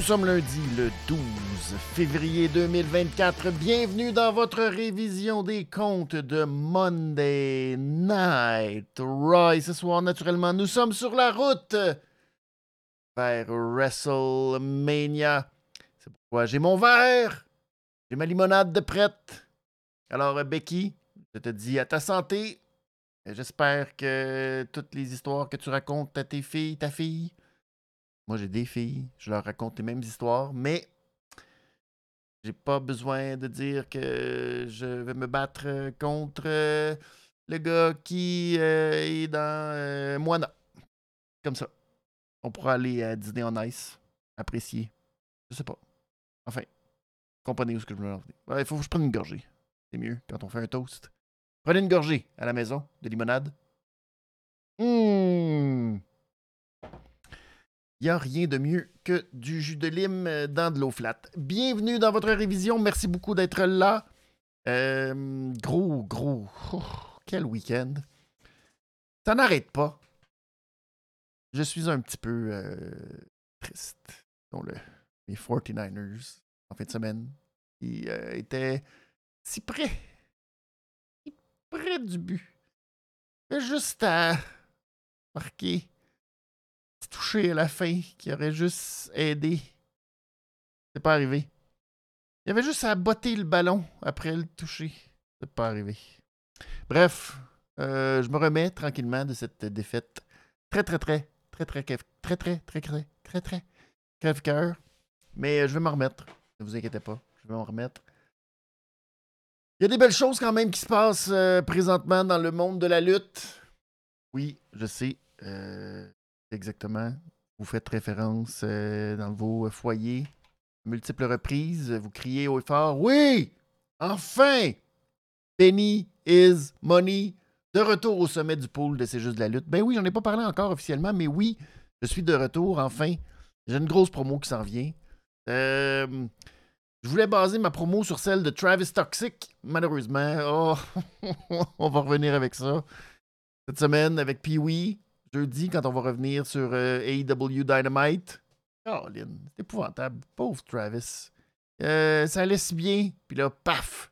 Nous sommes lundi le 12 février 2024. Bienvenue dans votre révision des comptes de Monday Night Raw. ce soir, naturellement, nous sommes sur la route vers WrestleMania. C'est pourquoi j'ai mon verre, j'ai ma limonade de prête. Alors, Becky, je te dis à ta santé. J'espère que toutes les histoires que tu racontes à tes filles, ta fille, moi, j'ai des filles, je leur raconte les mêmes histoires, mais j'ai pas besoin de dire que je vais me battre contre euh, le gars qui euh, est dans euh, Moana. Comme ça. On pourra aller à dîner en ice, apprécier. Je sais pas. Enfin, comprenez où ce que je veux en. Il faut que je prenne une gorgée. C'est mieux quand on fait un toast. Prenez une gorgée à la maison de limonade. Il n'y a rien de mieux que du jus de lime euh, dans de l'eau flat. Bienvenue dans votre révision. Merci beaucoup d'être là. Euh, gros, gros. Oh, quel week-end. Ça n'arrête pas. Je suis un petit peu euh, triste. Dont le, les 49ers, en fin de semaine, qui étaient si près. Si près du but. Juste à marquer touché à la fin qui aurait juste aidé. C'est pas arrivé. Il y avait juste à botter le ballon après le toucher. C'est pas arrivé. Bref, euh, je me remets tranquillement de cette défaite très, très, très, très, très, très, très, très, très, très, très, crève-cœur. Mais je vais m'en remettre. Ne vous inquiétez pas. Je vais m'en remettre. Il y a des belles choses quand même qui se passent présentement dans le monde de la lutte. Oui, je sais. Euh, Exactement. Vous faites référence euh, dans vos foyers, multiples reprises. Vous criez et fort Oui Enfin Penny is money. De retour au sommet du pôle de C'est juste de la lutte. Ben oui, j'en ai pas parlé encore officiellement, mais oui, je suis de retour, enfin. J'ai une grosse promo qui s'en vient. Euh, je voulais baser ma promo sur celle de Travis Toxic. Malheureusement, oh, on va revenir avec ça. Cette semaine, avec Pee-Wee, jeudi, quand on va revenir sur euh, AEW Dynamite. Oh, Lynn, c'est épouvantable. Pauvre Travis. Euh, ça allait si bien, puis là, paf!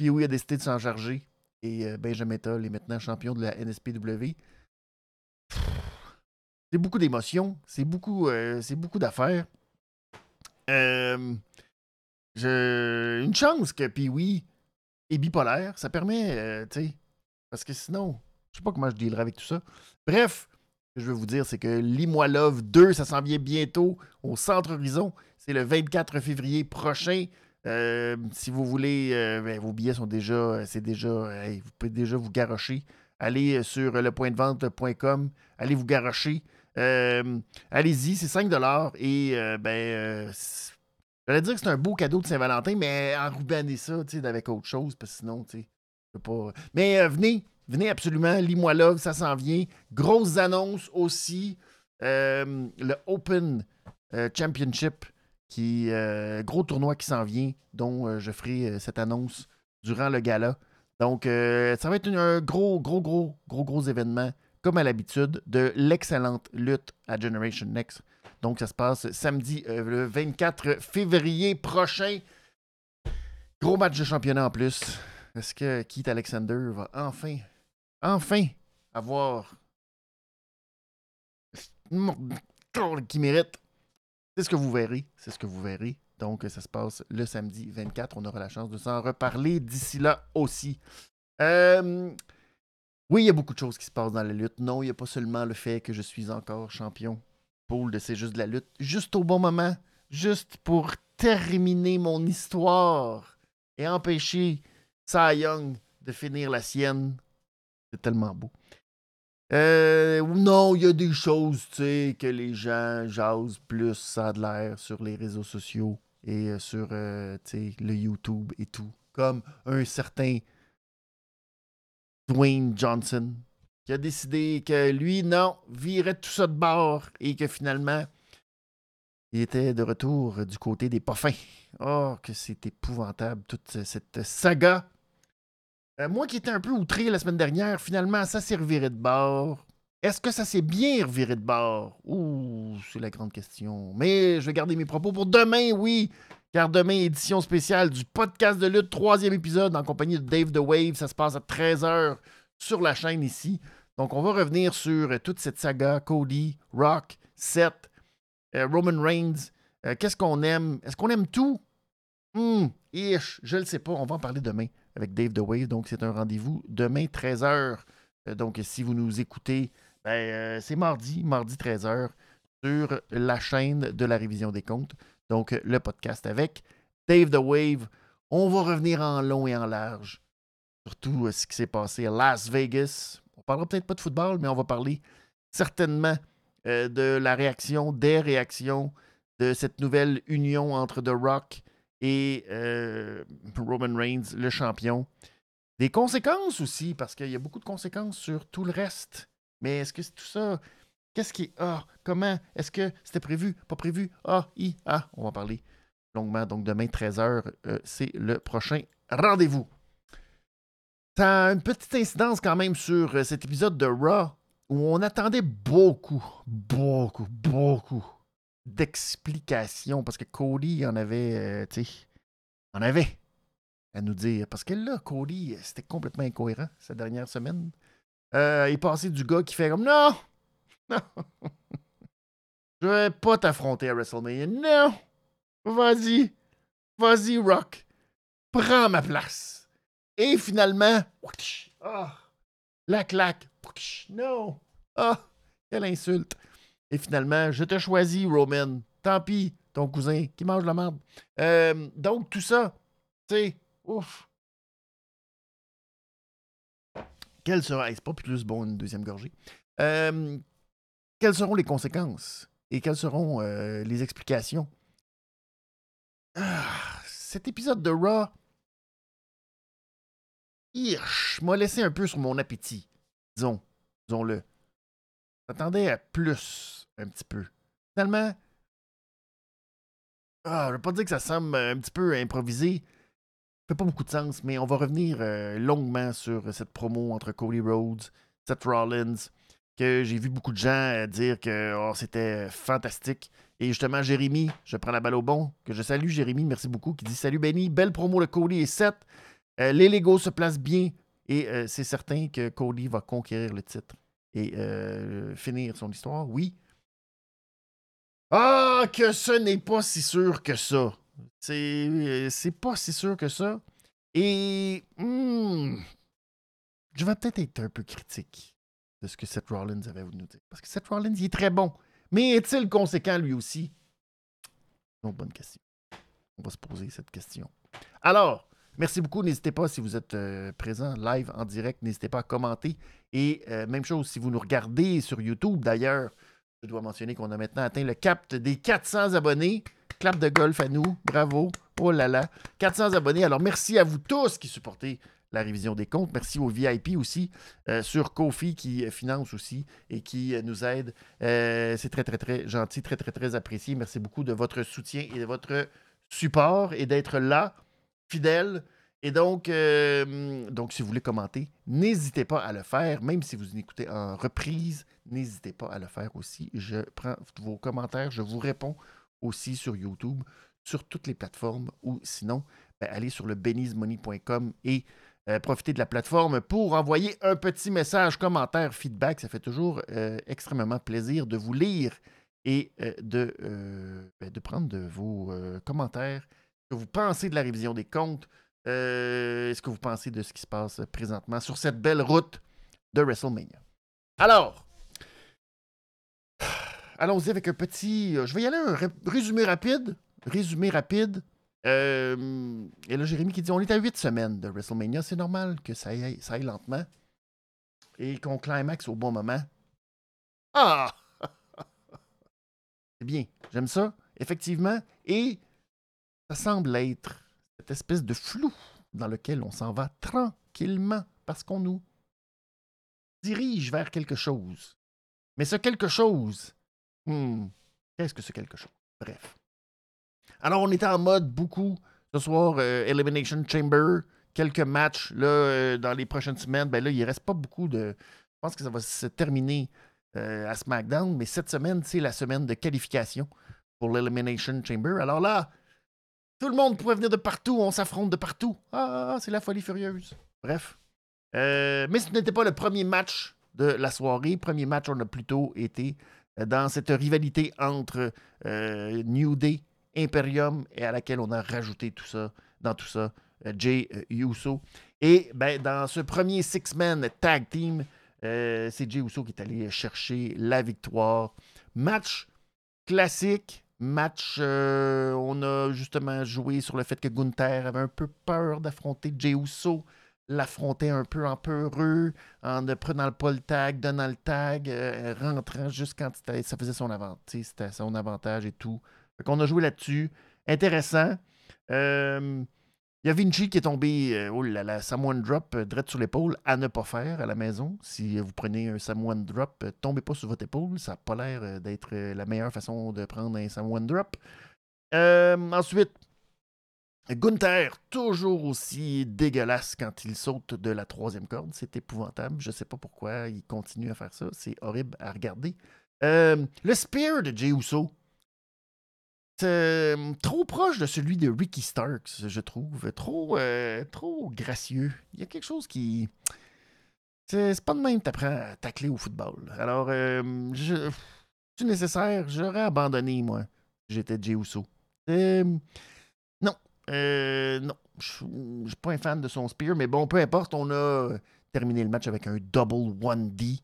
Il a décidé de s'en charger. Et euh, Benjamin Toll est maintenant champion de la NSPW. C'est beaucoup d'émotions, c'est beaucoup, c'est beaucoup d'affaires. Je... Une chance que Pee-Wee est bipolaire, ça permet, tu sais, parce que sinon, je sais pas comment je dealerai avec tout ça. Bref, ce que je veux vous dire, c'est que Lis-moi Love 2, ça s'en vient bientôt au Centre Horizon. C'est le 24 février prochain. Euh, si vous voulez, euh, ben, vos billets sont déjà, euh, c'est déjà, vous pouvez déjà vous garocher. Allez sur lepointdevente.com, allez vous garocher. Allez-y, c'est 5 et ben, j'allais dire que c'est un beau cadeau de Saint-Valentin, mais enrubaner ça, avec autre chose, parce que sinon, tu pas. Mais venez, Venez absolument, lis-moi là, ça s'en vient. Grosse annonce aussi. Euh, le Open euh, Championship, qui euh, gros tournoi qui s'en vient, dont je ferai cette annonce durant le gala. Donc, ça va être un gros, gros, gros, gros, gros événement, comme à l'habitude, de l'excellente lutte à Generation Next. Donc, ça se passe samedi, le 24 février prochain. Gros match de championnat en plus. Est-ce que Keith Alexander va enfin enfin avoir qui mérite? C'est ce que vous verrez. C'est ce que vous verrez. Donc, ça se passe le samedi 24. On aura la chance de s'en reparler d'ici là aussi. Euh, oui, il y a beaucoup de choses qui se passent dans la lutte. Non, il n'y a pas seulement le fait que je suis encore champion. Paul de C'est juste de la lutte. Juste au bon moment. Juste pour terminer mon histoire et empêcher Cy Young de finir la sienne c'est tellement beau. Euh, non, il y a des choses, tu sais, que les gens jasent plus, ça a de l'air sur les réseaux sociaux et euh, sur, euh, tu sais, le YouTube et tout. Comme un certain Dwayne Johnson qui a décidé que lui, non, virait tout ça de bord et que finalement, Il était de retour du côté des poffins. Oh, que c'est épouvantable, toute cette saga. Euh, moi qui étais un peu outré la semaine dernière, finalement, ça s'est reviré de bord. Est-ce que ça s'est bien reviré de bord? Ouh, c'est la grande question. Mais je vais garder mes propos pour demain, oui. Car demain, édition spéciale du podcast de lutte, troisième épisode en compagnie de Dave The Wave. Ça se passe à 13h sur la chaîne ici. Donc, on va revenir sur euh, toute cette saga Cody, Rock, Seth, euh, Roman Reigns. Qu'est-ce qu'on aime? Est-ce qu'on aime tout? Hum, ish, je ne le sais pas. On va en parler demain avec Dave The Wave. Donc, c'est un rendez-vous demain, 13h. donc, si vous nous écoutez, ben, c'est mardi, mardi 13h, sur la chaîne de la révision des comptes. Donc, le podcast avec Dave The Wave. On va revenir en long et en large sur tout ce qui s'est passé à Las Vegas. On parlera peut-être pas de football, mais on va parler certainement euh, de la réaction, des réactions de cette nouvelle union entre The Rock et euh, Roman Reigns, le champion. Des conséquences aussi, parce qu'il y a beaucoup de conséquences sur tout le reste. Mais est-ce que c'est tout ça? Qu'est-ce qui est Ah, comment? Est-ce que c'était prévu? Pas prévu? Ah, i, ah. On va parler longuement. Donc demain, 13h, euh, c'est le prochain rendez-vous. Ça a une petite incidence quand même sur cet épisode de Raw où on attendait beaucoup, beaucoup, beaucoup d'explications parce que Cody en avait, euh, tu sais, en avait à nous dire. Parce que là, Cody, c'était complètement incohérent cette dernière semaine. Euh, il est passé du gars qui fait comme Non, non, je vais pas t'affronter à WrestleMania. Non, vas-y, vas-y, Rock, prends ma place. Et finalement, ah, la claque, non! Ah! Quelle insulte! Et finalement, je te choisis, Roman. Tant pis, ton cousin qui mange la merde. Euh, donc, tout ça, tu sais, ouf. Quelle sera. c'est pas plus bon une deuxième gorgée. Euh, quelles seront les conséquences et quelles seront euh, les explications? Ah, cet épisode de Raw. m'a laissé un peu sur mon appétit disons, disons-le. J'attendais à plus, un petit peu. Finalement, ah, je ne veux pas dire que ça semble un petit peu improvisé. Ça fait pas beaucoup de sens, mais on va revenir euh, longuement sur cette promo entre Cody Rhodes, Seth Rollins, que j'ai vu beaucoup de gens euh, dire que oh, c'était fantastique. Et justement, Jérémy, je prends la balle au bon, que je salue Jérémy, merci beaucoup, qui dit Salut Benny, belle promo de Cody et Seth. Euh, les Legos se placent bien et c'est certain que Cody va conquérir le titre et euh, finir son histoire, oui. Ah, que ce n'est pas si sûr que ça. C'est, euh, pas si sûr que ça. Et hmm, je vais peut-être être un peu critique de ce que Seth Rollins avait voulu nous dire. Parce que Seth Rollins, il est très bon. Mais est-il conséquent lui aussi? Bonne question. On va se poser cette question. Alors, Merci beaucoup. N'hésitez pas, si vous êtes euh, présent live en direct, n'hésitez pas à commenter. Et euh, même chose, si vous nous regardez sur YouTube, d'ailleurs, je dois mentionner qu'on a maintenant atteint le cap des 400 abonnés. Clap de golf à nous. Bravo. Oh là là. 400 abonnés. Alors, merci à vous tous qui supportez la révision des comptes. Merci aux VIP aussi euh, sur Kofi qui finance aussi et qui nous aide. C'est très, très, très gentil, très, très, très apprécié. Merci beaucoup de votre soutien et de votre support et d'être là fidèle. Et donc, euh, donc, si vous voulez commenter, n'hésitez pas à le faire. Même si vous écoutez en reprise, n'hésitez pas à le faire aussi. Je prends vos commentaires, je vous réponds aussi sur YouTube, sur toutes les plateformes ou sinon, ben, allez sur le benizmoney.com et euh, profitez de la plateforme pour envoyer un petit message, commentaire, feedback. Ça fait toujours euh, extrêmement plaisir de vous lire et de, ben, de prendre de vos commentaires que vous pensez de la révision des comptes? Euh, est-ce que vous pensez de ce qui se passe présentement sur cette belle route de WrestleMania? Alors, allons-y avec un petit. Euh, je vais y aller un résumé rapide. Résumé rapide. Euh, et là, Jérémy qui dit on est à huit semaines de WrestleMania. C'est normal que ça aille, ça aille lentement. Et qu'on climax au bon moment. Ah! C'est bien. J'aime ça. Effectivement. Et ça semble être cette espèce de flou dans lequel on s'en va tranquillement parce qu'on nous dirige vers quelque chose. Mais ce quelque chose, hmm, qu'est-ce que ce quelque chose? Bref. Alors, on était en mode beaucoup ce soir, euh, Elimination Chamber, quelques matchs là, euh, dans les prochaines semaines. Ben là, il ne reste pas beaucoup de. Je pense que ça va se terminer à SmackDown, mais cette semaine, c'est la semaine de qualification pour l'Elimination Chamber. Alors là, tout le monde pouvait venir de partout, on s'affronte de partout. Ah, c'est la folie furieuse. Bref. mais ce n'était pas le premier match de la soirée. Premier match, on a plutôt été dans cette rivalité entre euh, New Day, Imperium, et à laquelle on a rajouté tout ça, dans tout ça, euh, Jay euh, Uso. Et ben, dans ce premier six-man tag team, c'est Jay Uso qui est allé chercher la victoire. Match classique, match, on a justement joué sur le fait que Gunther avait un peu peur d'affronter Jay Uso l'affronter un peu en peureux, en ne prenant pas le tag, donnant le tag, euh, rentrant juste quand ça faisait son avantage, c'était son avantage et tout. Donc on a joué là-dessus. Intéressant. Euh, il Vinci qui est tombé, euh, oh là là, Samoan Drop, direct sur l'épaule, à ne pas faire à la maison. Si vous prenez un Samoan Drop, tombez pas sur votre épaule. Ça n'a pas l'air d'être la meilleure façon de prendre un Samoan Drop. ensuite, Gunther, toujours aussi dégueulasse quand il saute de la troisième corde. C'est épouvantable. Je ne sais pas pourquoi il continue à faire ça. C'est horrible à regarder. Euh, le spear de Jey. Euh, trop proche de celui de Ricky Starks, je trouve. Trop, euh, trop gracieux. Il y a quelque chose qui. C'est pas de même t'apprends à tacler au football. Alors, je... c'est nécessaire. J'aurais abandonné, moi, j'étais Jey Uso. Euh, non, je ne suis pas un fan de son spear, mais bon, peu importe, on a terminé le match avec un double 1D.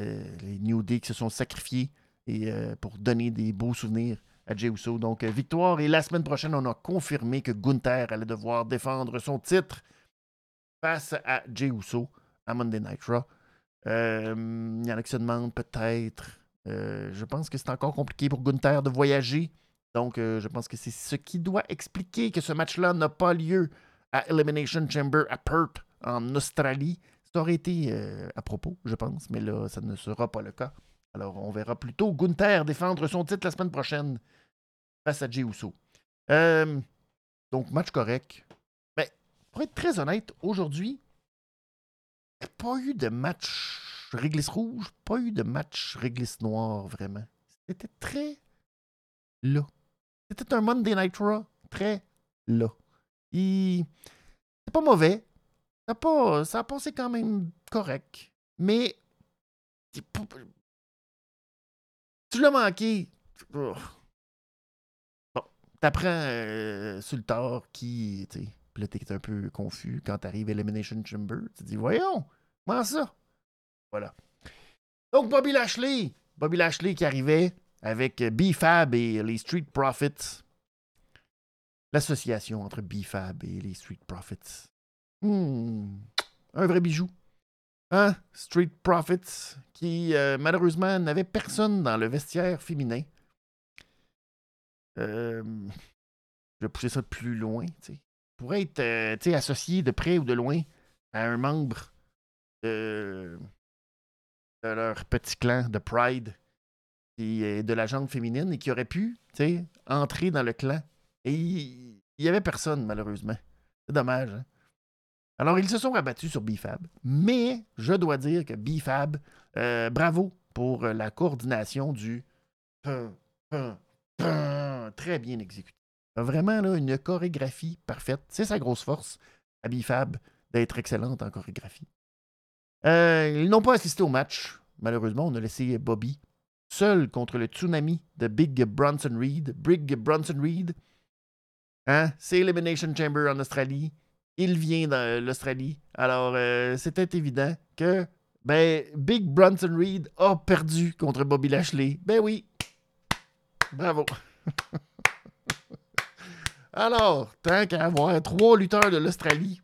Euh, les New Day qui se sont sacrifiés et, euh, pour donner des beaux souvenirs à Jey Uso. Donc, victoire. Et la semaine prochaine, on a confirmé que Gunther allait devoir défendre son titre face à Jey Uso à Monday Night Raw. Il y en a qui se demandent peut-être. je pense que c'est encore compliqué pour Gunther de voyager. Donc, euh, je pense que c'est ce qui doit expliquer que ce match-là n'a pas lieu à Elimination Chamber à Perth, en Australie. Ça aurait été euh, à propos, je pense, mais là, ça ne sera pas le cas. Alors, on verra plutôt Gunther défendre son titre la semaine prochaine face à Jey Uso. Euh, donc, match correct. Mais, pour être très honnête, aujourd'hui, il n'y a pas eu de match réglisse rouge, pas eu de match réglisse noir, vraiment. C'était très là. C'était un Monday Night Raw très là. Il... C'est pas mauvais. Ça a, ça a passé quand même correct. Mais. Tu l'as manqué. Bon. T'apprends euh, sur le tard qui. Puis là, t'es un peu confus quand t'arrives à Elimination Chamber. Tu te dis, voyons, comment ça? Voilà. Donc, Bobby Lashley. Bobby Lashley qui arrivait avec BFAB et les Street Profits. L'association entre BFAB et les Street Profits. Hmm, un vrai bijou. Hein? Street Profits, qui euh, malheureusement n'avait personne dans le vestiaire féminin. Euh, je vais pousser ça de plus loin. T'sais. Pourrait être euh, associé de près ou de loin à un membre de, leur petit clan de Pride et de la jambe féminine et qui aurait pu entrer dans le clan. Et il n'y avait personne, malheureusement. C'est dommage. Hein. Alors, ils se sont rabattus sur BFAB. Mais je dois dire que BFAB, euh, bravo pour la coordination du très bien exécuté. Vraiment là, une chorégraphie parfaite. C'est sa grosse force à BFAB d'être excellente en chorégraphie. Euh, ils n'ont pas assisté au match. Malheureusement, on a laissé Bobby seul contre le tsunami de Big Bronson Reed. Big Bronson Reed, hein? c'est Elimination Chamber en Australie. Il vient de l'Australie. Alors, euh, c'était évident que ben, Big Bronson Reed a perdu contre Bobby Lashley. Ben oui. Bravo. Alors, tant qu'à avoir trois lutteurs de l'Australie,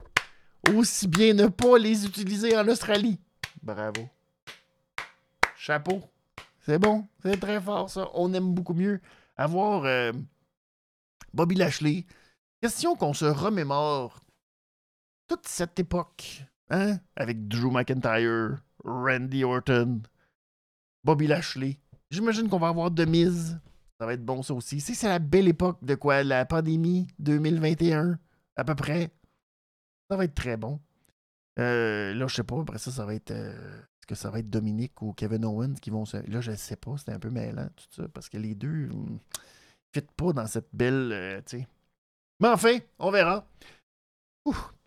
aussi bien ne pas les utiliser en Australie. Bravo. Chapeau. C'est bon, c'est très fort ça. On aime beaucoup mieux avoir euh, Bobby Lashley. Question qu'on se remémore toute cette époque, hein, avec Drew McIntyre, Randy Orton, Bobby Lashley. J'imagine qu'on va avoir de mise Ça va être bon, ça aussi. C'est la belle époque de quoi? La pandémie 2021, à peu près. Ça va être très bon. Euh, là, je sais pas. Après ça, ça va être. Euh, que ça va être Dominique ou Kevin Owens qui vont se. Là, je sais pas. C'était un peu mêlant, tout ça. Parce que les deux ne hmm, fit pas dans cette belle. Euh. Mais enfin, on verra.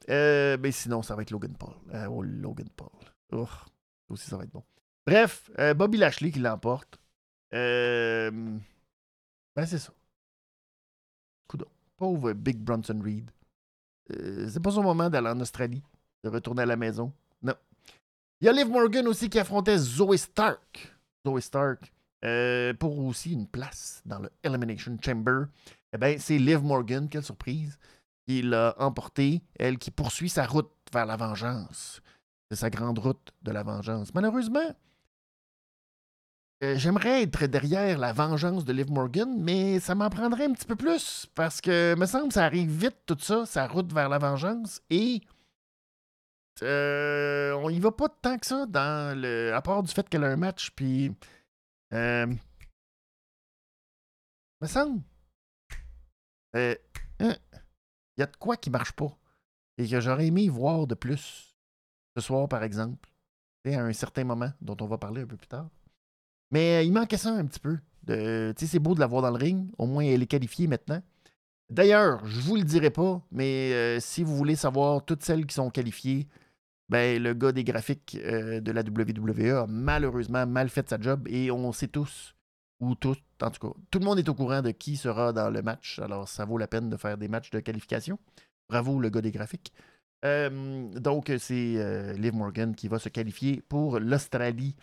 Mais ben, sinon, ça va être Logan Paul. oh, Logan Paul. Oh, aussi, ça va être bon. Bref, Bobby Lashley qui l'emporte. Euh. Ben, c'est ça. Coudon. Pauvre Big Bronson Reed. Euh, c'est pas son moment d'aller en Australie, de retourner à la maison. Non. Il y a Liv Morgan aussi qui affrontait Zoe Stark. Zoe Stark. Euh, pour aussi une place dans le Elimination Chamber. Eh bien, c'est Liv Morgan, quelle surprise, qui l'a emporté, elle qui poursuit sa route vers la vengeance. C'est sa grande route de la vengeance. Malheureusement, euh, j'aimerais être derrière la vengeance de Liv Morgan, mais ça m'en prendrait un petit peu plus parce que, me semble, ça arrive vite tout ça, sa route vers la vengeance, et euh, on y va pas tant que ça dans le, à part du fait qu'elle a un match, puis euh, me semble, hein, y a de quoi qui marche pas et que j'aurais aimé voir de plus ce soir, par exemple, à un certain moment dont on va parler un peu plus tard. Mais euh, il manquait ça un petit peu. c'est beau de la voir dans le ring. Au moins, elle est qualifiée maintenant. D'ailleurs, je vous le dirai pas, mais euh, si vous voulez savoir toutes celles qui sont qualifiées, ben, le gars des graphiques euh, de la WWE a malheureusement mal fait sa job et on sait tous, ou tous, en tout cas, tout le monde est au courant de qui sera dans le match. Alors, ça vaut la peine de faire des matchs de qualification. Bravo, le gars des graphiques. donc, c'est Liv Morgan qui va se qualifier pour l'Australie.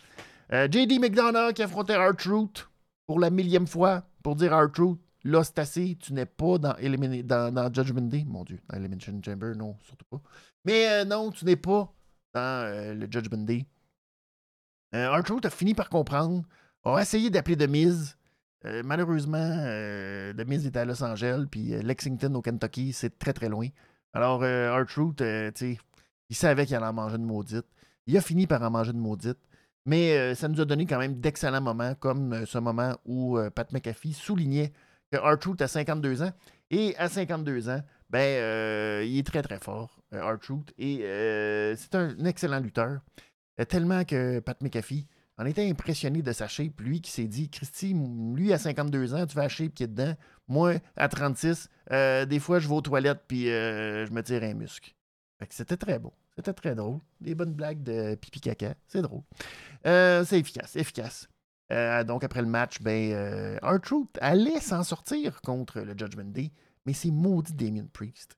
Euh, JD McDonough qui affrontait R-Truth pour la millième fois pour dire R-Truth. Là, c'est assez. Tu n'es pas dans, dans, Judgment Day. Mon Dieu, dans Elimination Chamber, non, surtout pas. Mais euh, non, tu n'es pas dans euh, le Judgment Day. R-Truth a fini par comprendre, a essayé d'appeler de mise. Malheureusement, de mise était à Los Angeles, puis Lexington au Kentucky, c'est très très loin. Alors, R-Truth, tu sais, il savait qu'il allait en manger une maudite. Il a fini par en manger une maudite. Mais euh, ça nous a donné quand même d'excellents moments, comme euh, ce moment où euh, Pat McAfee soulignait que R-Truth a 52 ans. Et à 52 ans, ben, il est très très fort, R-Truth. Et c'est un, excellent lutteur. tellement que Pat McAfee en était impressionné de sa shape. Lui qui s'est dit, Christy, lui à 52 ans, tu vas la shape qui est dedans. Moi, à 36, des fois, je vais aux toilettes puis je me tire un muscle. c'était très beau. C'était très drôle. Des bonnes blagues de pipi caca. C'est drôle. Euh, c'est efficace, efficace. Euh, donc, après le match, ben, euh, R-Truth allait s'en sortir contre le Judgment Day, mais c'est maudit Damien Priest.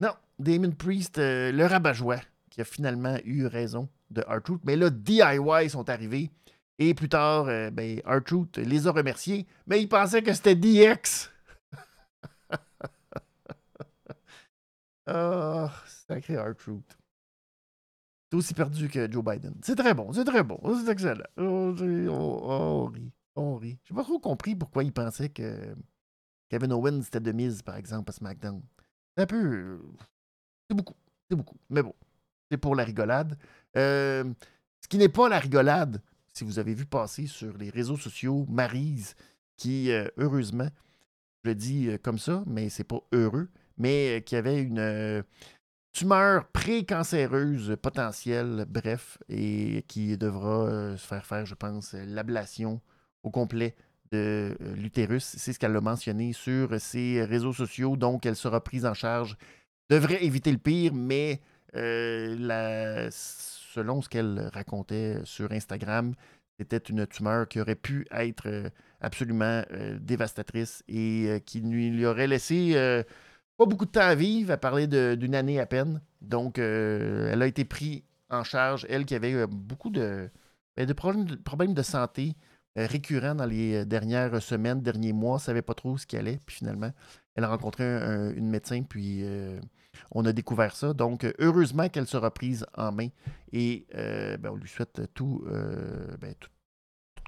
Non, Damien Priest, le rabat-joie, qui a finalement eu raison de R-Truth. Mais là, DIY sont arrivés. Et plus tard, ben, R-Truth les a remerciés, mais il pensait que c'était DX. Ah, sacré R-Truth. C'est aussi perdu que Joe Biden. C'est très bon, c'est très bon, c'est excellent. Oh, on, rit, on rit. J'ai pas trop compris pourquoi il pensait que Kevin Owens c'était de mise, par exemple, à SmackDown. C'est un peu. C'est beaucoup, c'est beaucoup. Mais bon, pour la rigolade. Euh, ce qui n'est pas la rigolade, si vous avez vu passer sur les réseaux sociaux Marise, qui, euh, heureusement, je le dis euh, comme ça, mais c'est pas heureux, mais qui avait une tumeur précancéreuse potentielle, bref, et qui devra se faire faire, je pense, l'ablation au complet de l'utérus. C'est ce qu'elle a mentionné sur ses réseaux sociaux, donc elle sera prise en charge. Devrait éviter le pire, mais la, selon ce qu'elle racontait sur Instagram, c'était une tumeur qui aurait pu être absolument dévastatrice et qui lui aurait laissé pas beaucoup de temps à vivre, à parler d'une année à peine. Donc, euh, elle a été prise en charge, elle qui avait beaucoup de, ben, de, problèmes, de, santé euh, récurrents dans les dernières semaines, derniers mois, savait pas trop ce qui allait. Puis finalement, elle a rencontré une médecin, puis euh, on a découvert ça. Donc, heureusement qu'elle sera prise en main et ben, on lui souhaite tout, ben, tout,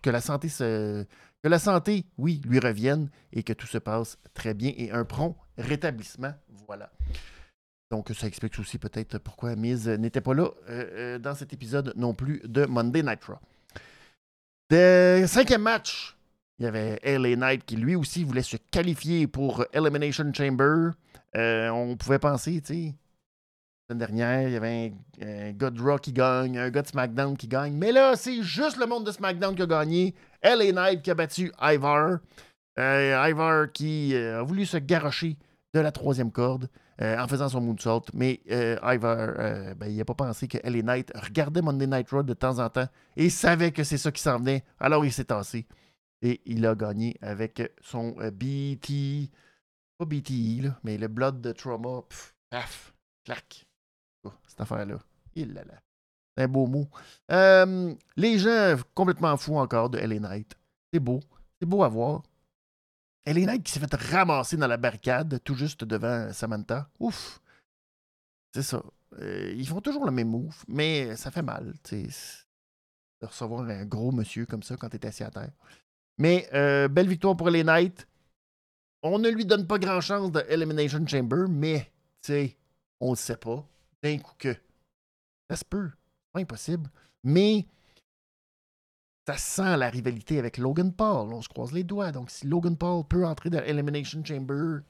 que la santé se, que la santé, oui, lui revienne et que tout se passe très bien et un prompt rétablissement. Voilà. Donc, ça explique aussi peut-être pourquoi Miz n'était pas là euh, euh, dans cet épisode non plus de Monday Night Raw. Le cinquième match Il y avait LA Knight qui lui aussi voulait se qualifier pour Elimination Chamber. Euh, on pouvait penser, tu sais, semaine dernière, il y avait un, gars de Raw qui gagne, un gars de SmackDown qui gagne. Mais là, c'est juste le monde de SmackDown qui a gagné. LA Knight qui a battu Ivar. Euh, Ivar qui euh, a voulu se garrocher de la troisième corde en faisant son moonsault. Mais Ivar, ben, il n'a pas pensé que LA Knight regardait Monday Night Raw de temps en temps et savait que c'est ça qui s'en venait. Alors il s'est tassé. Et il a gagné avec son BT. Pas BTE, là, mais le Blood de Trauma. paf, clac. Oh, cette affaire-là. Il là là. C'est un beau mot. Euh, les gens complètement fous encore de LA Knight. C'est beau. C'est beau à voir. LA Knight qui s'est fait ramasser dans la barricade tout juste devant Samantha. Ouf. C'est ça. Euh, ils font toujours le même move, mais ça fait mal, de recevoir un gros monsieur comme ça quand t'es assis à terre. Mais euh, belle victoire pour les Knights. On ne lui donne pas grand chance de Elimination Chamber, mais, tu sais, on le sait pas. D'un coup que. Ça se peut. Pas impossible. Mais ça sent la rivalité avec Logan Paul. On se croise les doigts. Donc, si Logan Paul peut entrer dans Elimination Chamber,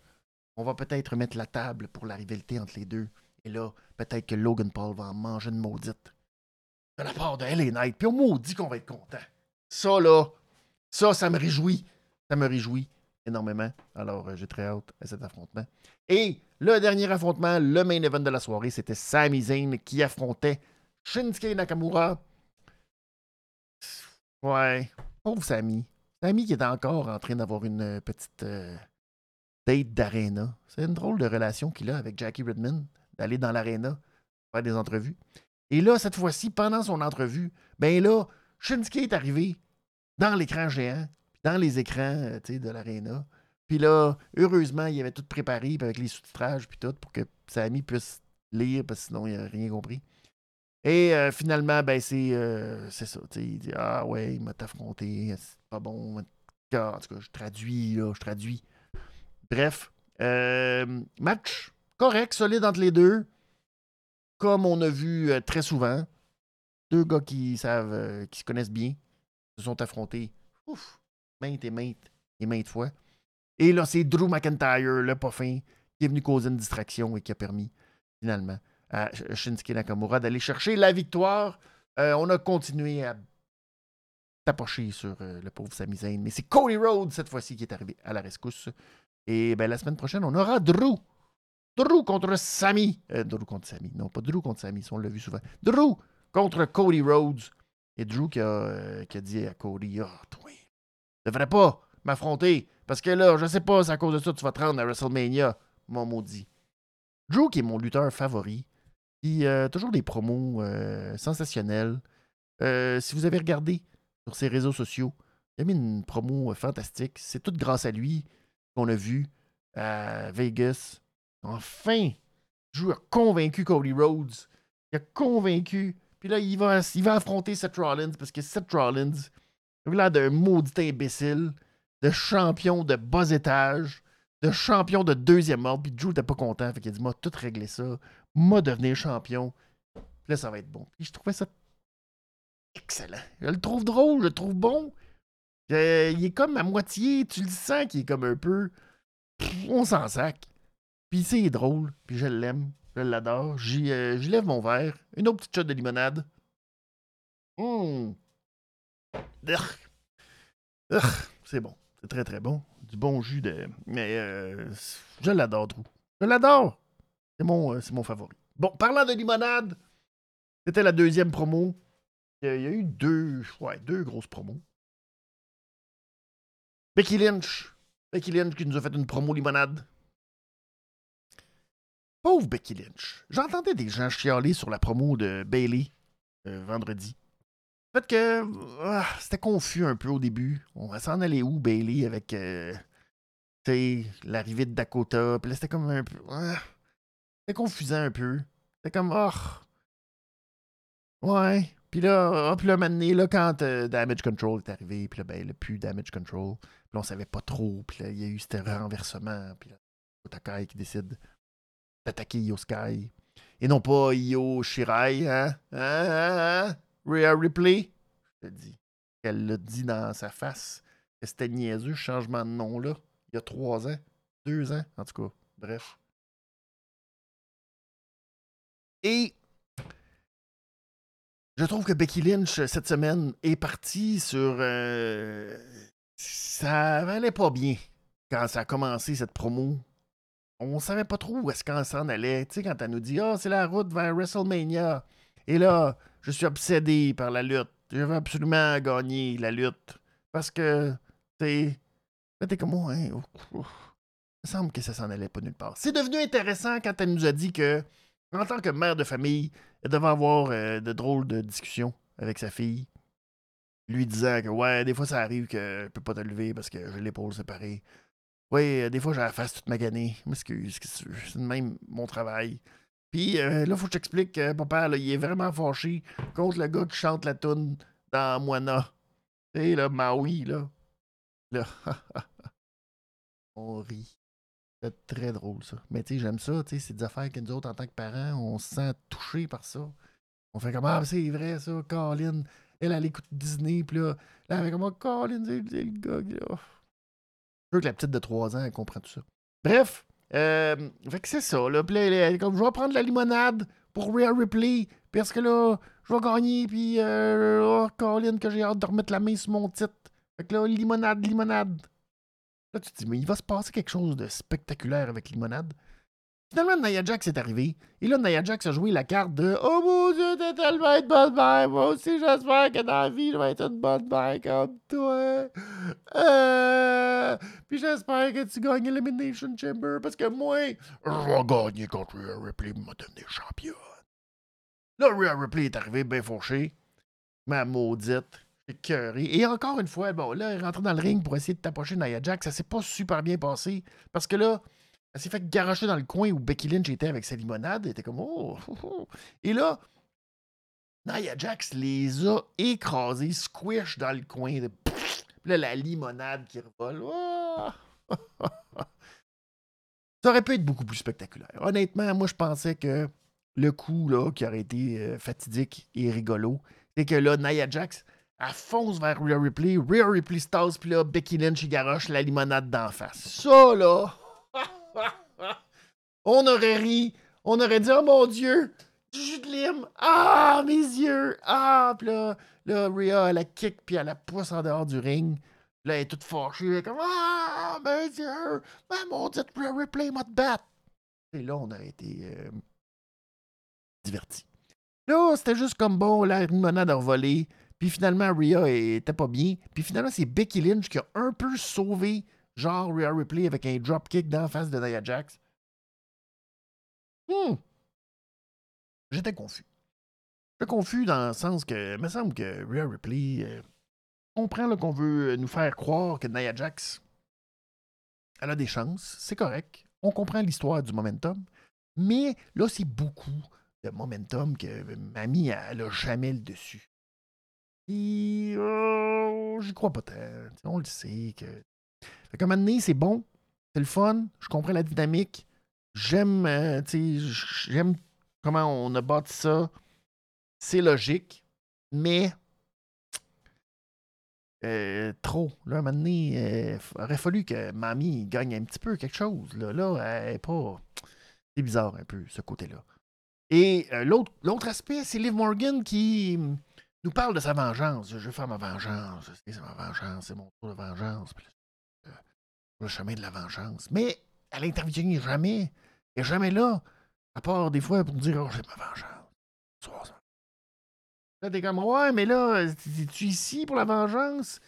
on va peut-être mettre la table pour la rivalité entre les deux. Et là, peut-être que Logan Paul va en manger une maudite. De la part de LA Knight. Puis on maudit qu'on va être content. Ça, là, ça, ça me réjouit. Ça me réjouit énormément. Alors, euh, j'ai très hâte à cet affrontement. Et le dernier affrontement, le main event de la soirée, c'était Sami Zayn qui affrontait Shinsuke Nakamura. Ouais, pauvre Sami. Sami qui est encore en train d'avoir une euh, petite euh, date d'arena. C'est une drôle de relation qu'il a avec Jackie Redmond, d'aller dans l'arena, faire des entrevues. Et là, cette fois-ci, pendant son entrevue, ben là, Shinsuke est arrivé dans l'écran géant, dans les écrans euh, de l'aréna. Puis là, heureusement, il avait tout préparé avec les sous-titrages puis tout pour que Samy puisse lire parce que sinon il n'a rien compris. Et euh, finalement, ben c'est euh, ça. Il dit Ah ouais, il m'a affronté, c'est pas bon. En tout cas, je traduis, là, je traduis. Bref, match correct, solide entre les deux. Comme on a vu très souvent. Deux gars qui savent, qui se connaissent bien se sont affrontés ouf, maintes et maintes et maintes fois. Et là, c'est Drew McIntyre, le pas qui est venu causer une distraction et qui a permis finalement à Shinsuke Nakamura d'aller chercher la victoire. Euh, on a continué à tapocher sur euh, le pauvre Sami Zayn, mais c'est Cody Rhodes cette fois-ci qui est arrivé à la rescousse. Et ben, la semaine prochaine, on aura Drew. Drew contre Sami. Euh, Drew contre Sami. Non, pas Drew contre Sami, on l'a vu souvent. Drew contre Cody Rhodes. Et Drew qui a, qui a dit à Cody Ah, oh, toi, devrais pas m'affronter. Parce que là, je sais pas, c'est à cause de ça que tu vas te rendre à WrestleMania, mon maudit. Drew, qui est mon lutteur favori, qui a toujours des promos euh, sensationnels. Euh, si vous avez regardé sur ses réseaux sociaux, il a mis une promo fantastique. C'est tout grâce à lui qu'on a vu à Vegas. Enfin, Drew a convaincu Cody Rhodes. Il a convaincu puis là, il va, il va affronter Seth Rollins parce que Seth Rollins a l'air d'un maudit imbécile, de champion de bas étage, de champion de deuxième ordre. Puis Drew n'était pas content. Fait qu'il a dit Moi, tout régler ça. Moi, devenir champion. Puis là, ça va être bon. Puis je trouvais ça excellent. Je le trouve drôle, je le trouve bon. Euh, il est comme à moitié, tu le sens qu'il est comme un peu. on s'en sac. Puis c'est drôle, puis je l'aime. Je l'adore. J'y euh, lève mon verre. Une autre petite shot de limonade. Mmh. C'est bon. C'est très très bon. Du bon jus de. Mais euh, je l'adore, Drew. Je l'adore. C'est mon, euh, mon favori. Bon, parlant de limonade, c'était la deuxième promo. Il y a eu deux, ouais, deux grosses promos. Becky Lynch. Becky Lynch qui nous a fait une promo limonade. Pauvre Becky Lynch. J'entendais des gens chialer sur la promo de Bailey euh, vendredi. Fait que ah, c'était confus un peu au début. On va s'en aller où, Bailey, avec euh, l'arrivée de Dakota? Puis là, c'était comme un peu. Ah, c'était confusant un peu. C'était comme, oh. Ouais. Puis là, oh, puis là, maintenant, là, quand euh, Damage Control est arrivé, puis là, ben, le plus Damage Control. Puis là, on savait pas trop. Puis là, il y a eu ce renversement. Puis là, Otakai qui décide d'attaquer Io Sky. Et non pas Io Shirai, hein? Hein? Hein? hein? Ripley? Je te dis. Elle l'a dit dans sa face. c'était niaiseux, changement de nom-là, il y a trois ans, deux ans, en tout cas. Bref. Et je trouve que Becky Lynch, cette semaine, est partie sur. Euh, ça valait pas bien quand ça a commencé cette promo. On savait pas trop où est-ce qu'on s'en allait. Tu sais, quand elle nous dit Ah, oh, c'est la route vers WrestleMania. Et là, je suis obsédé par la lutte. Je veux absolument gagner la lutte. Parce que, sais, t'es comme moi, hein. Il me semble que ça s'en allait pas nulle part. C'est devenu intéressant quand elle nous a dit que, en tant que mère de famille, elle devait avoir euh, de drôles de discussions avec sa fille. Lui disant que, ouais, des fois ça arrive que je peux pas te lever parce que j'ai l'épaule séparée. Ouais, euh, des fois j'ai la face toute maganée. M'excuse, c'est même mon travail. Puis euh, là, faut que je t'explique que papa, il est vraiment fâché contre le gars qui chante la tune dans Moana. Tu sais, là, Maui, là. Là, on rit. C'est très drôle, ça. Mais tu sais, j'aime ça, tu sais, c'est des affaires que nous autres, en tant que parents, on se sent touchés par ça. On fait comme, ah, c'est vrai, ça, Colin. Elle, elle écoute Disney, puis là, elle fait comme, oh, Colin, c'est le gars, là. Je veux que la petite de 3 ans, elle comprend tout ça. Bref, euh, fait que c'est ça, là. Comme, je vais prendre la limonade pour Rhea Ripley, parce que là, je vais gagner, puis, euh, oh, Colin, que j'ai hâte de remettre la main sur mon titre. Fait que là, limonade, limonade. Là, tu te dis, mais il va se passer quelque chose de spectaculaire avec limonade. Finalement, Nia Jax est arrivé. Et là, Nia Jax a joué la carte de Oh mon Dieu, t'es tellement une bonne mère. Moi aussi, j'espère que dans la vie, je vais être une bonne mère comme toi. Euh... Puis j'espère que tu gagnes Elimination Chamber parce que moi, je vais gagner contre Rhea Ripley pour me devenir championne. Là, Rhea Ripley est arrivé bien fauché. Ma maudite. Et encore une fois, bon, là, elle est dans le ring pour essayer de t'approcher Nia Jax. Ça s'est pas super bien passé. Parce que là, elle s'est fait garocher dans le coin où Becky Lynch était avec sa limonade. Elle était comme oh, oh, oh. Et là, Nia Jax les a écrasés, squish dans le coin. De... Là, la limonade qui revole. Oh! Ça aurait pu être beaucoup plus spectaculaire. Honnêtement, moi, je pensais que le coup là, qui aurait été euh, fatidique et rigolo, c'est que là, Nia Jax, elle fonce vers Rhea Ripley, Rhea Ripley stase, puis là, Becky Lynch, il garoche la limonade d'en face. Ça, là, on aurait ri. On aurait dit, oh mon Dieu, du jus de lime. Ah, mes yeux. Ah, puis là, là, Rhea, elle a kick, puis elle la pousse en dehors du ring. Là, elle est toute fâchée. Elle est comme, ah, mes yeux. Ah, mon Dieu, Replay m'a bat. Et là, on a été euh, divertis. Là, c'était juste comme bon, la limonade a volé. Puis finalement, Rhea était pas bien. Puis finalement, c'est Becky Lynch qui a un peu sauvé genre Rhea Ripley avec un dropkick dans la face de Nia Jax. Hmm. J'étais confus. J'étais confus dans le sens que, il me semble que Rhea Ripley euh, comprend qu'on veut nous faire croire que Nia Jax, elle a des chances, c'est correct. On comprend l'histoire du momentum. Mais là, c'est beaucoup de momentum que Mamie, elle a jamais le dessus. Et oh, j'y crois pas tant. On le sait que fait qu'à un moment donné, c'est bon, c'est le fun, je comprends la dynamique, j'aime, euh, j'aime comment on a ça, c'est logique, mais euh, trop. Là, à un moment donné, il euh, aurait fallu que mamie gagne un petit peu quelque chose. Là, là elle est pas. C'est bizarre un peu, ce côté-là. Et l'autre aspect, c'est Liv Morgan qui nous parle de sa vengeance. Je veux faire ma vengeance. C'est ma vengeance, c'est mon tour de vengeance le chemin de la vengeance. Mais elle n'intervient jamais. Elle n'est jamais là. À part des fois pour dire Oh, j'ai ma vengeance. Là, t'es comme Ouais, mais là, es-tu ici pour la vengeance?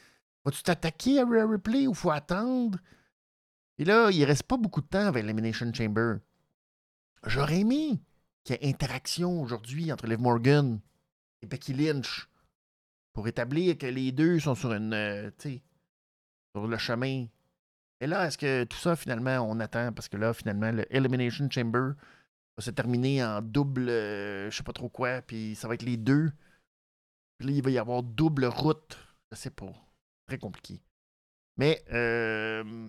Vas-tu t'attaquer à Rare Replay ou faut attendre? Et là, il reste pas beaucoup de temps avec l'Elimination Chamber. J'aurais aimé qu'il y ait interaction aujourd'hui entre Liv Morgan et Becky Lynch pour établir que les deux sont sur une, euh, sur le chemin et là, est-ce que tout ça, finalement, on attend? Parce que là, finalement, le Elimination Chamber va se terminer en double, euh, je sais pas trop quoi, puis ça va être les deux. Puis là, il va y avoir double route. Je sais pas. Très compliqué. Mais, euh,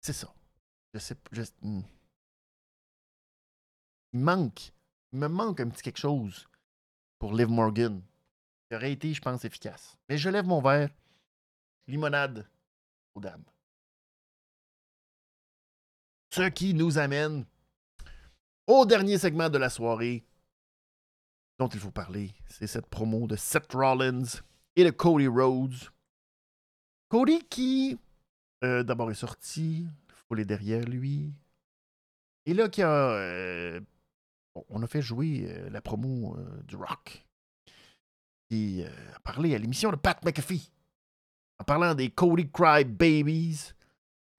c'est ça. Je sais pas. Hmm. Il manque. Il me manque un petit quelque chose pour Liv Morgan. Qui aurait été, je pense, efficace. Mais je lève mon verre limonade aux dames. Ce qui nous amène au dernier segment de la soirée dont il faut parler. C'est cette promo de Seth Rollins et de Cody Rhodes. Cody qui, euh, d'abord, est sorti, est derrière lui. Et là, qui a. Euh, on a fait jouer euh, la promo du Rock. Qui a parlé à l'émission de Pat McAfee. En parlant des Cody Cry Babies.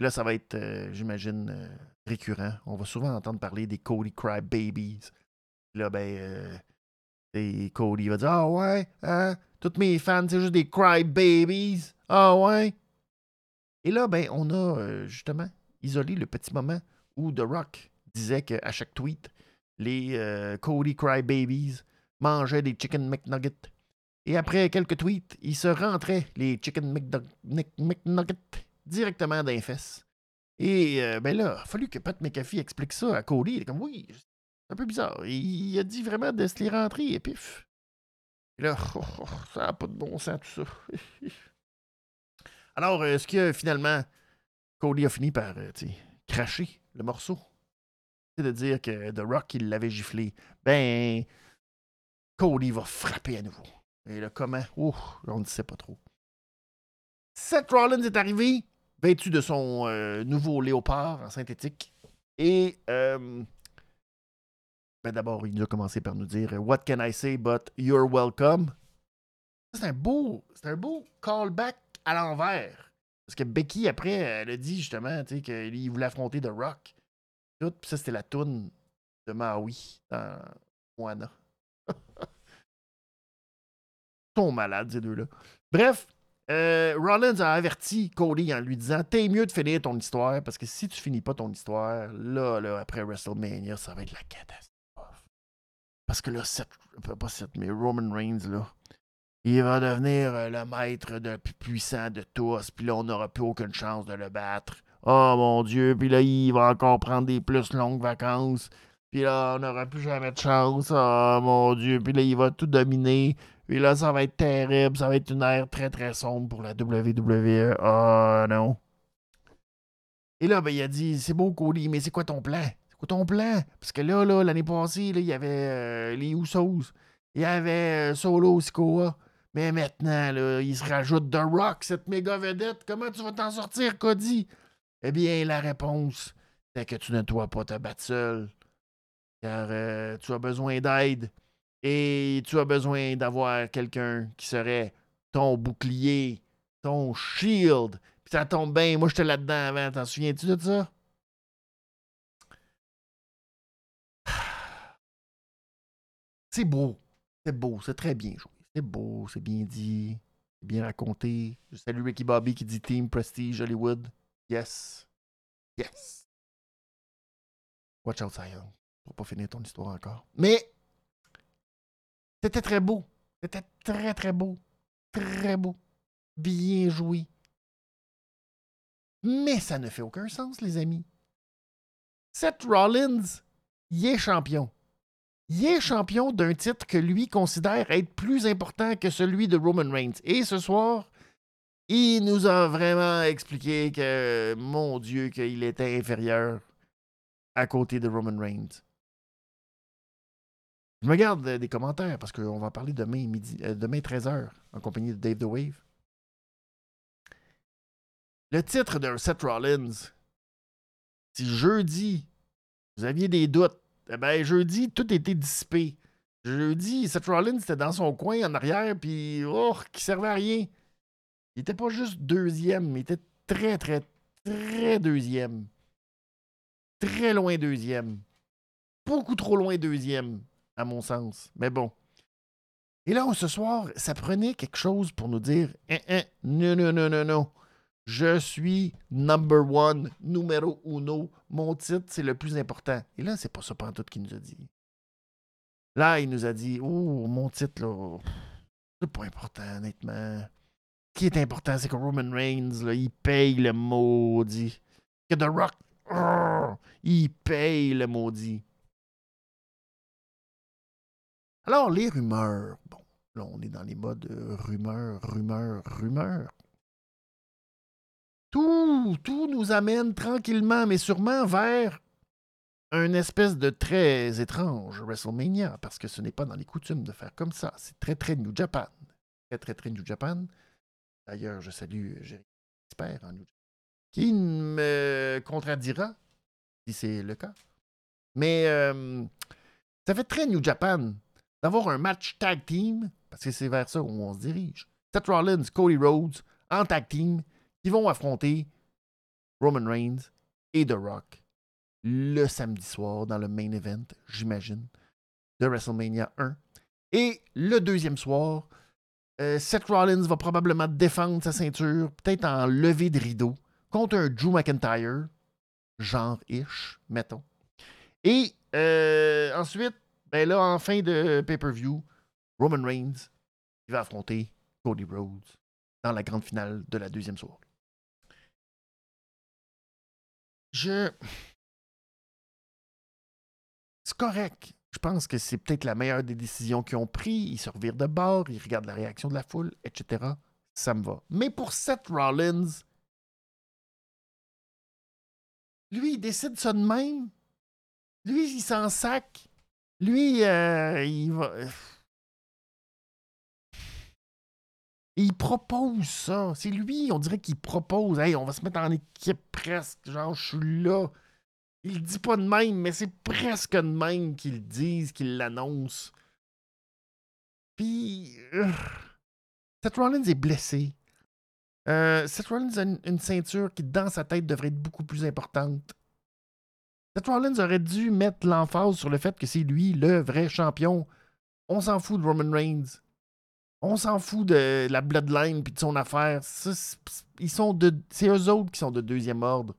Là, ça va être, j'imagine, récurrent. On va souvent entendre parler des Cody Cry Babies. Là, ben, et Cody va dire Ah ouais, hein? Toutes mes fans, c'est juste des cry babies. Ah ouais. Et là, ben, on a euh, justement isolé le petit moment où The Rock disait qu'à chaque tweet, les euh, Cody Cry Babies mangeaient des Chicken McNuggets. Et après quelques tweets, ils se rentraient les Chicken McNuggets directement les fesses. Et euh, ben là, il a fallu que Pat McAfee explique ça à Cody. Il est comme Oui, un peu bizarre. Il, a dit vraiment de se les rentrer et pif. Et là, ça n'a pas de bon sens tout ça. Alors, est-ce que finalement, Cody a fini par euh, cracher le morceau? C'est de dire que The Rock, il l'avait giflé. Ben, Cody va frapper à nouveau. Et là, comment? On ne sait pas trop. Seth Rollins est arrivé, vêtu de son euh, nouveau léopard en synthétique. Et euh, ben d'abord, il a commencé par nous dire What can I say but you're welcome? C'est un beau, c'est un beau callback à l'envers. Parce que Becky, après, elle a dit justement qu'il voulait affronter The Rock. Tout, ça, c'était la toune de Maui dans Moana. Ils sont malades, ces deux-là. Bref, euh, Rollins a averti Cody en lui disant T'es mieux de finir ton histoire parce que si tu finis pas ton histoire, là, là après WrestleMania, ça va être la catastrophe. Parce que là, pas mais Roman Reigns, là, il va devenir euh, le maître de plus puissant de tous, puis là, on n'aura plus aucune chance de le battre. Oh mon Dieu, puis là, il va encore prendre des plus longues vacances. Puis là, on n'aura plus jamais de chance. Oh mon Dieu, puis là, il va tout dominer. Puis là, ça va être terrible. Ça va être une ère très, très sombre pour la WWE. Oh non. Et là, ben, il a dit C'est beau, Cody, mais c'est quoi ton plan? Ton plan? Parce que là, là l'année passée, il y avait euh, les Usos. Il y avait euh, Solo Sikoa. Mais maintenant, il se rajoute The Rock, cette méga vedette. Comment tu vas t'en sortir, Cody? Eh bien, la réponse, c'est que tu ne dois pas te battre seul. Car euh, tu as besoin d'aide. Et tu as besoin d'avoir quelqu'un qui serait ton bouclier, ton shield. Puis ça tombe bien, moi j'étais là-dedans avant, t'en souviens-tu de ça? C'est beau. C'est beau. C'est très bien joué. C'est beau. C'est bien dit. C'est bien raconté. Je salue Ricky Bobby qui dit Team Prestige Hollywood. Yes. Yes. Watch out, Zion. Pour pas finir ton histoire encore. Mais c'était très beau. C'était très, très beau. Très beau. Bien joué. Mais ça ne fait aucun sens, les amis. Seth Rollins, il est champion il est champion d'un titre que lui considère être plus important que celui de Roman Reigns. Et ce soir, il nous a vraiment expliqué que, mon Dieu, qu'il était inférieur à côté de Roman Reigns. Je me garde des commentaires parce qu'on va parler demain, midi, euh, demain 13h en compagnie de Dave The Wave. Le titre de Seth Rollins, si jeudi, vous aviez des doutes eh ben, jeudi, tout était dissipé. Jeudi, Seth Rollins était dans son coin en arrière, puis oh, qui servait à rien. Il était pas juste deuxième, il était très, très, très deuxième. Très loin deuxième. Beaucoup trop loin deuxième, à mon sens. Mais bon. Et là, ce soir, ça prenait quelque chose pour nous dire eh, eh, non, non, non, non, non. Je suis number one, numéro uno. Mon titre, c'est le plus important. Et là, c'est pas ça tout qu'il nous a dit. Là, il nous a dit Oh, mon titre, là, c'est pas important, honnêtement. Ce qui est important, c'est que Roman Reigns, là, il paye le maudit. Que The Rock, il paye le maudit. Alors, les rumeurs. Bon, là, on est dans les modes rumeurs, rumeurs, rumeurs. tout, tout nous amène tranquillement, mais sûrement vers un espèce de très étrange WrestleMania, parce que ce n'est pas dans les coutumes de faire comme ça. C'est très, très New Japan. Très, très, très New Japan. D'ailleurs, je salue Jérémy Expert en New Japan, qui me contredira si c'est le cas. Mais euh, ça fait très New Japan d'avoir un match tag team, parce que c'est vers ça où on se dirige. Seth Rollins, Cody Rhodes, en tag team, qui vont affronter Roman Reigns et The Rock le samedi soir dans le main event, j'imagine, de WrestleMania 1. Et le deuxième soir, euh, Seth Rollins va probablement défendre sa ceinture, peut-être en levée de rideau, contre un Drew McIntyre, genre-ish, mettons. Et euh, ensuite, ben là, en fin de pay-per-view, Roman Reigns, il va affronter Cody Rhodes dans la grande finale de la deuxième soirée. Je. C'est correct. Je pense que c'est peut-être la meilleure des décisions qu'ils ont prises. Ils se revirent de bord, ils regardent la réaction de la foule, etc. Ça me va. Mais pour Seth Rollins, lui, il décide ça de même. Lui, il s'en sac. Lui, euh, il va. Il propose ça. C'est lui, on dirait qu'il propose. Hey, on va se mettre en équipe presque. Genre, je suis là. Il dit pas de même, mais c'est presque de même qu'ils disent, qu'ils l'annoncent. Puis. Euh, Seth Rollins est blessé. Euh, Seth Rollins a une, ceinture qui, dans sa tête, devrait être beaucoup plus importante. Seth Rollins aurait dû mettre l'emphase sur le fait que c'est lui le vrai champion. On s'en fout de Roman Reigns. On s'en fout de la Bloodline puis de son affaire. c'est eux autres qui sont de deuxième ordre.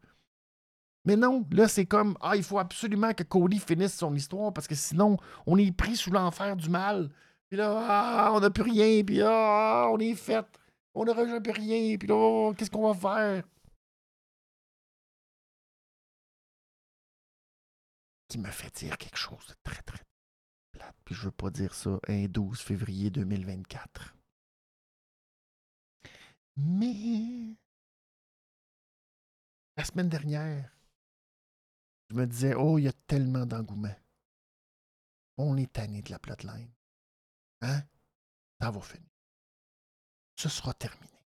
Mais non, là, c'est comme Ah, il faut absolument que Cody finisse son histoire parce que sinon, on est pris sous l'enfer du mal. Puis là, ah, on n'a plus rien. Puis ah, on est fait. On n'aura jamais rien. Puis là, qu'est-ce qu'on va faire? Qui me fait dire quelque chose de très, très puis je veux pas dire ça, un 12 février 2024. Mais la semaine dernière, je me disais, oh, il y a tellement d'engouement. On est tanné de la plotline. Hein? Ça va finir. Ce sera terminé.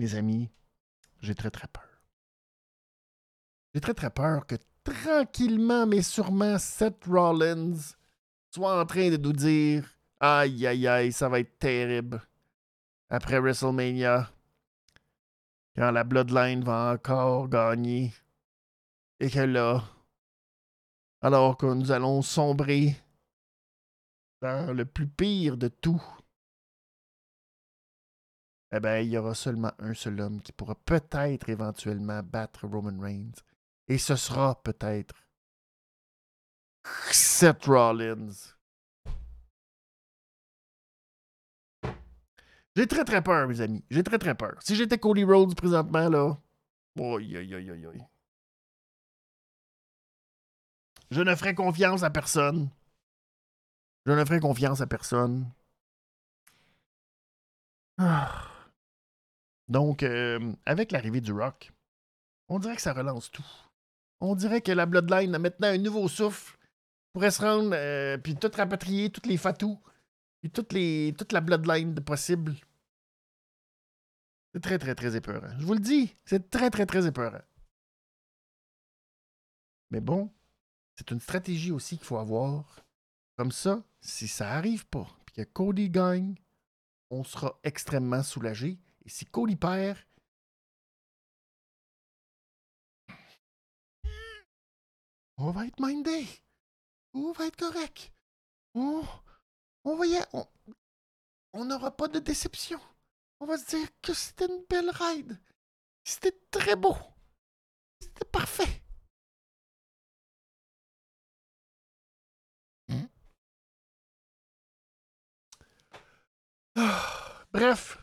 Mes amis, j'ai très très peur. J'ai très très peur que tranquillement mais sûrement Seth Rollins soit en train de nous dire Aïe aïe aïe, ça va être terrible. Après WrestleMania, quand la Bloodline va encore gagner. Et que là, alors que nous allons sombrer dans le plus pire de tout, eh bien, il y aura seulement un seul homme qui pourra peut-être éventuellement battre Roman Reigns. Et ce sera peut-être Seth Rollins. J'ai très très peur, mes amis. J'ai très très peur. Si j'étais Cody Rhodes présentement, là. Oi, oi, oi, oi. Je ne ferai confiance à personne. Je ne ferai confiance à personne. Ah. Donc, euh, avec l'arrivée du rock, on dirait que ça relance tout on dirait que la Bloodline a maintenant un nouveau souffle. Pourrait se rendre, euh, puis tout rapatrier, toutes les Fatou, puis toute la Bloodline possible. C'est très, très, très épeurant. Je vous le dis, c'est très, très, très épeurant. Mais bon, c'est une stratégie aussi qu'il faut avoir. Comme ça, si ça arrive pas, puis que Cody gagne, on sera extrêmement soulagé. Et si Cody perd, on va être mindé. On va être correct. On, on va y on n'aura pas de déception. On va se dire que c'était une belle ride. C'était très beau. C'était parfait. Hmm? Ah, bref.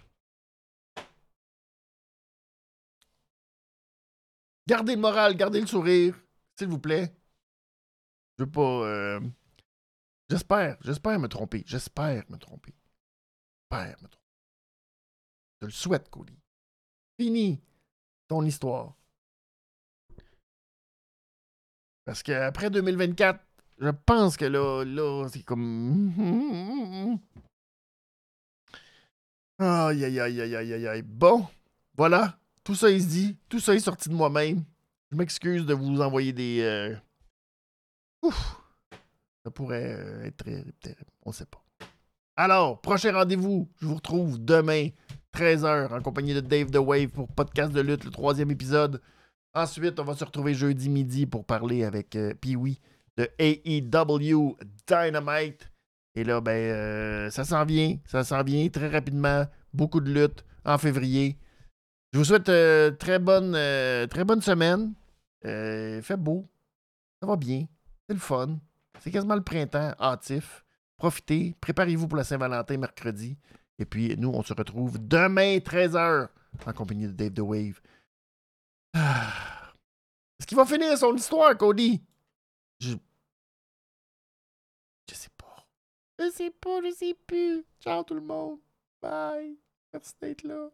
Gardez le moral, gardez le sourire, s'il vous plaît. Je veux pas. Euh, J'espère, j'espère me tromper. J'espère me tromper. J'espère me tromper. Je le souhaite, Cody. Fini ton histoire. Parce qu'après 2024, je pense que là, là, c'est comme. Aïe, aïe, aïe, aïe, aïe, aïe. Bon, voilà. Tout ça est dit. Tout ça est sorti de moi-même. Je m'excuse de vous envoyer des. Euh, ouf. Ça pourrait euh, être très terrible. On sait pas. Alors, prochain rendez-vous. Je vous retrouve demain, 13h, en compagnie de Dave The Wave pour Podcast de lutte, le troisième épisode. Ensuite, on va se retrouver jeudi midi pour parler avec euh, Pee-Wee de AEW Dynamite. Et là, ben, ça s'en vient. Ça s'en vient très rapidement. Beaucoup de luttes en février. Je vous souhaite euh, très, bonne, euh, très bonne semaine. fait beau. Ça va bien. C'est le fun. C'est quasiment le printemps hâtif. Profitez. Préparez-vous pour la Saint-Valentin mercredi. Et puis, nous, on se retrouve demain, 13h, en compagnie de Dave The Wave. Ah. Est-ce qu'il va finir son histoire, Cody? Je... Je sais pas. Je sais pas, je sais plus. Ciao tout le monde. Bye. Merci d'être là.